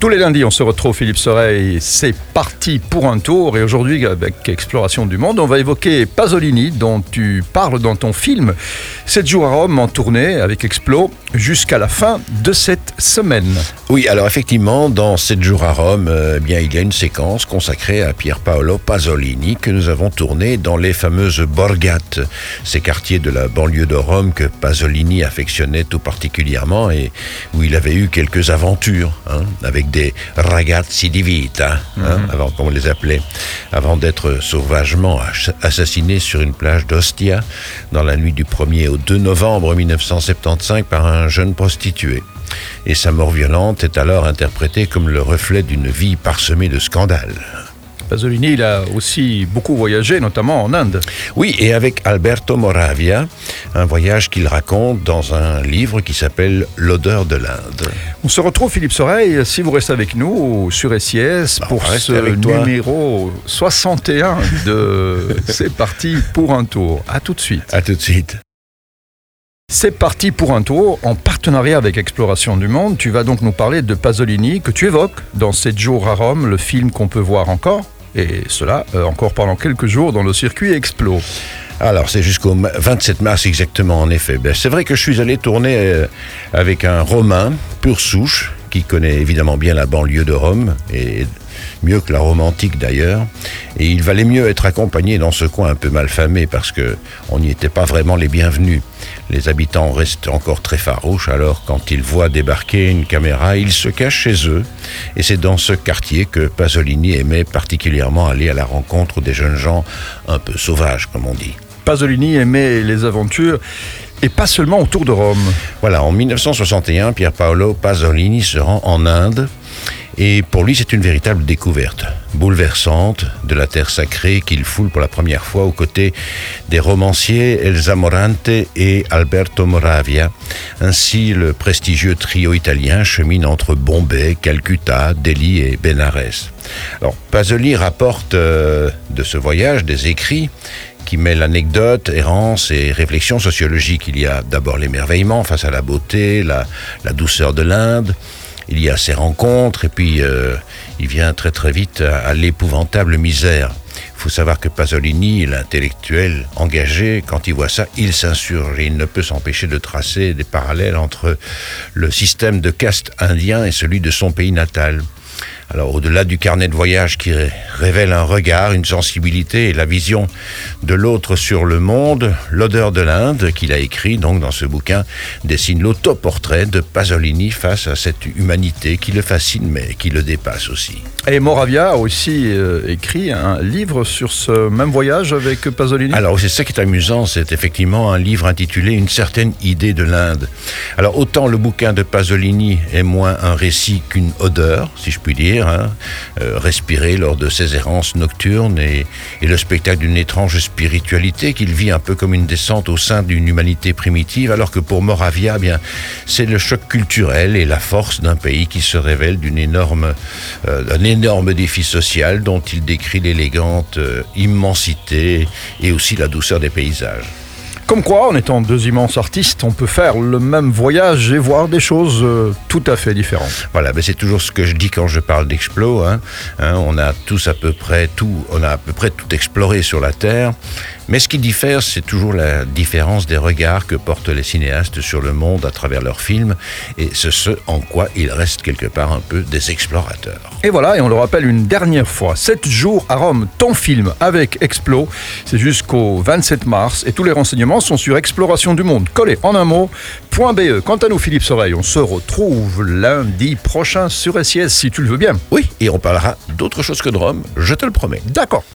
Tous les lundis, on se retrouve, Philippe Soreille. C'est parti pour un tour. Et aujourd'hui, avec Exploration du Monde, on va évoquer Pasolini, dont tu parles dans ton film. 7 jours à Rome en tournée avec Explo jusqu'à la fin de cette semaine. Oui, alors effectivement, dans 7 jours à Rome, euh, eh bien, il y a une séquence consacrée à Pier Paolo Pasolini que nous avons tournée dans les fameuses Borgate, ces quartiers de la banlieue de Rome que Pasolini affectionnait tout particulièrement et où il avait eu quelques aventures hein, avec des ragazzi di vita, hein, mhm. avant qu'on les appelait, avant d'être sauvagement assassiné sur une plage d'Ostia dans la nuit du 1er au 2 novembre 1975 par un jeune prostitué. Et sa mort violente est alors interprétée comme le reflet d'une vie parsemée de scandales. Pasolini, il a aussi beaucoup voyagé, notamment en Inde. Oui, et avec Alberto Moravia, un voyage qu'il raconte dans un livre qui s'appelle L'odeur de l'Inde. On se retrouve, Philippe Soreille, si vous restez avec nous sur SIS bah, pour ce numéro 61 de C'est parti pour un tour. À tout de suite. À tout de suite. C'est parti pour un tour en partenariat avec Exploration du Monde. Tu vas donc nous parler de Pasolini que tu évoques dans 7 jours à Rome, le film qu'on peut voir encore et cela euh, encore pendant quelques jours dans le circuit Explo. Alors, c'est jusqu'au 27 mars exactement, en effet. Ben, c'est vrai que je suis allé tourner euh, avec un Romain, pur souche, qui connaît évidemment bien la banlieue de Rome, et mieux que la romantique d'ailleurs. Et il valait mieux être accompagné dans ce coin un peu malfamé parce que on n'y était pas vraiment les bienvenus. Les habitants restent encore très farouches, alors quand ils voient débarquer une caméra, ils se cachent chez eux. Et c'est dans ce quartier que Pasolini aimait particulièrement aller à la rencontre des jeunes gens un peu sauvages, comme on dit. Pasolini aimait les aventures et pas seulement autour de Rome. Voilà, en 1961, Pier Paolo Pasolini se rend en Inde et pour lui, c'est une véritable découverte, bouleversante, de la terre sacrée qu'il foule pour la première fois aux côtés des romanciers Elsa Morante et Alberto Moravia. Ainsi, le prestigieux trio italien chemine entre Bombay, Calcutta, Delhi et Benares. Alors, Pasolini rapporte euh, de ce voyage des écrits qui mêlent l'anecdote, errance et réflexion sociologique. Il y a d'abord l'émerveillement face à la beauté, la douceur de l'Inde, il y a ces rencontres, et puis euh, il vient très très vite à, l'épouvantable misère. Il faut savoir que Pasolini, l'intellectuel engagé, quand il voit ça, il s'insurge et il ne peut s'empêcher de tracer des parallèles entre le système de caste indien et celui de son pays natal. Alors au-delà du carnet de voyage qui révèle un regard, une sensibilité et la vision de l'autre sur le monde, l'odeur de l'Inde qu'il a écrit donc dans ce bouquin dessine l'autoportrait de Pasolini face à cette humanité qui le fascine mais qui le dépasse aussi. Et Moravia a aussi euh, écrit un livre sur ce même voyage avec Pasolini Alors c'est ça qui est amusant, c'est effectivement un livre intitulé Une certaine idée de l'Inde. Alors autant le bouquin de Pasolini est moins un récit qu'une odeur, si je puis dire, Hein, euh, respirer lors de ses errances nocturnes et, le spectacle d'une étrange spiritualité qu'il vit un peu comme une descente au sein d'une humanité primitive, alors que pour Moravia, eh bien, c'est le choc culturel et la force d'un pays qui se révèle d'une énorme, euh, d'un énorme défi social dont il décrit l'élégante euh, immensité et aussi la douceur des paysages. Comme quoi, en étant deux immenses artistes, on peut faire le même voyage et voir des choses euh, tout à fait différentes. Voilà, mais c'est toujours ce que je dis quand je parle d'Explo. Hein. Hein, on a tous à peu près tout, on a à peu près tout exploré sur la Terre. Mais ce qui diffère, c'est toujours la différence des regards que portent les cinéastes sur le monde à travers leurs films, et c'est ce en quoi ils restent quelque part un peu des explorateurs. Et voilà, et on le rappelle une dernière fois, 7 jours à Rome, ton film avec Explo, c'est jusqu'au 27 mars, et tous les renseignements sont sur Exploration du Monde. Collé en un mot, .be. Quant à nous, Philippe Soreille, on se retrouve lundi prochain sur SIS, si tu le veux bien. Oui, et on parlera d'autre chose que de Rome, je te le promets. D'accord.